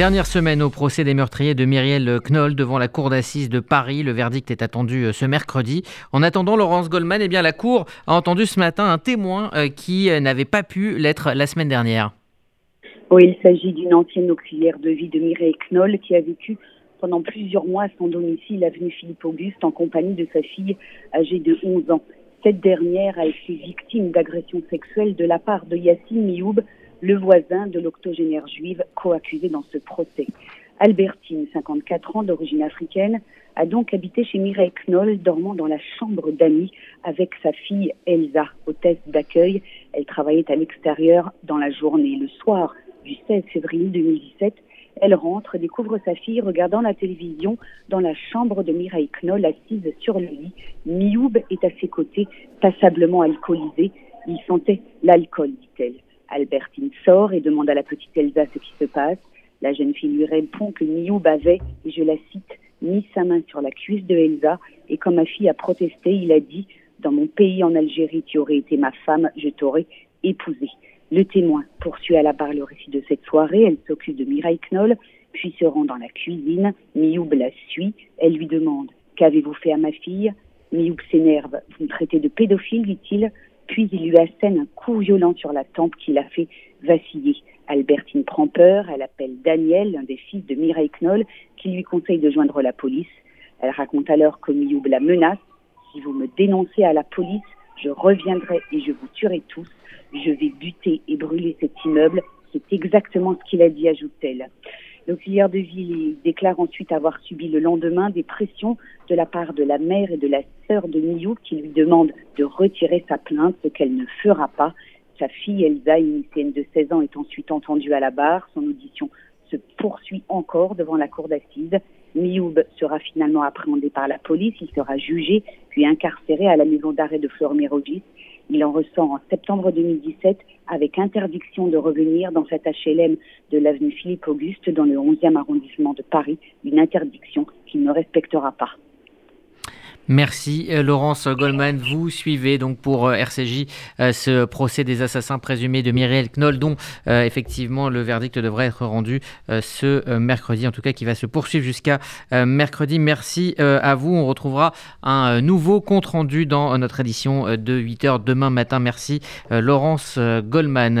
Dernière semaine au procès des meurtriers de Myriel Knoll devant la cour d'assises de Paris. Le verdict est attendu euh, ce mercredi. En attendant, Laurence Goldman, eh bien, la cour a entendu ce matin un témoin euh, qui euh, n'avait pas pu l'être la semaine dernière. Oui, il s'agit d'une ancienne auxiliaire de vie de Mireille Knoll qui a vécu pendant plusieurs mois à son domicile, avenue Philippe-Auguste, en compagnie de sa fille âgée de 11 ans. Cette dernière a été victime d'agressions sexuelles de la part de Yassine Mioub, le voisin de l'octogénaire juive co-accusé dans ce procès. Albertine, 54 ans d'origine africaine, a donc habité chez Mireille Knoll, dormant dans la chambre d'amis avec sa fille Elsa, hôtesse d'accueil. Elle travaillait à l'extérieur dans la journée. Le soir du 16 février 2017, elle rentre, découvre sa fille regardant la télévision dans la chambre de Mireille Knoll, assise sur le lit. Mioub est à ses côtés, passablement alcoolisé. Il sentait l'alcool, dit-elle. Albertine sort et demande à la petite Elsa ce qui se passe. La jeune fille lui répond que Mioub avait, et je la cite, mis sa main sur la cuisse de Elsa et quand ma fille a protesté, il a dit Dans mon pays en Algérie, tu aurais été ma femme, je t'aurais épousée. Le témoin poursuit à la barre le récit de cette soirée. Elle s'occupe de Mireille Knoll, puis se rend dans la cuisine. Mioub la suit. Elle lui demande Qu'avez-vous fait à ma fille? Mioub s'énerve. Vous me traitez de pédophile, dit-il. Puis il lui assène un coup violent sur la tempe qui l'a fait vaciller. Albertine prend peur, elle appelle Daniel, l'un des fils de Mireille Knoll, qui lui conseille de joindre la police. Elle raconte alors que Mioub la menace. Si vous me dénoncez à la police, je reviendrai et je vous tuerai tous. Je vais buter et brûler cet immeuble. C'est exactement ce qu'il a dit, ajoute-t-elle. L'auxiliaire de ville déclare ensuite avoir subi le lendemain des pressions de la part de la mère et de la sœur de Mioub qui lui demandent de retirer sa plainte, ce qu'elle ne fera pas. Sa fille Elsa, une lycéenne de 16 ans, est ensuite entendue à la barre. Son audition se poursuit encore devant la cour d'assises. Mioub sera finalement appréhendé par la police. Il sera jugé puis incarcéré à la maison d'arrêt de Fleur-Mérogis. Il en ressort en septembre 2017 avec interdiction de revenir dans cet HLM de l'avenue Philippe-Auguste dans le 11e arrondissement de Paris, une interdiction qu'il ne respectera pas. Merci euh, Laurence Goldman. Vous suivez donc pour euh, RCJ euh, ce procès des assassins présumés de Myriel Knoll, dont effectivement le verdict devrait être rendu ce mercredi, en tout cas qui va se poursuivre jusqu'à mercredi. Merci à vous. On retrouvera un nouveau compte rendu dans notre édition de 8h demain matin. Merci Laurence Goldman.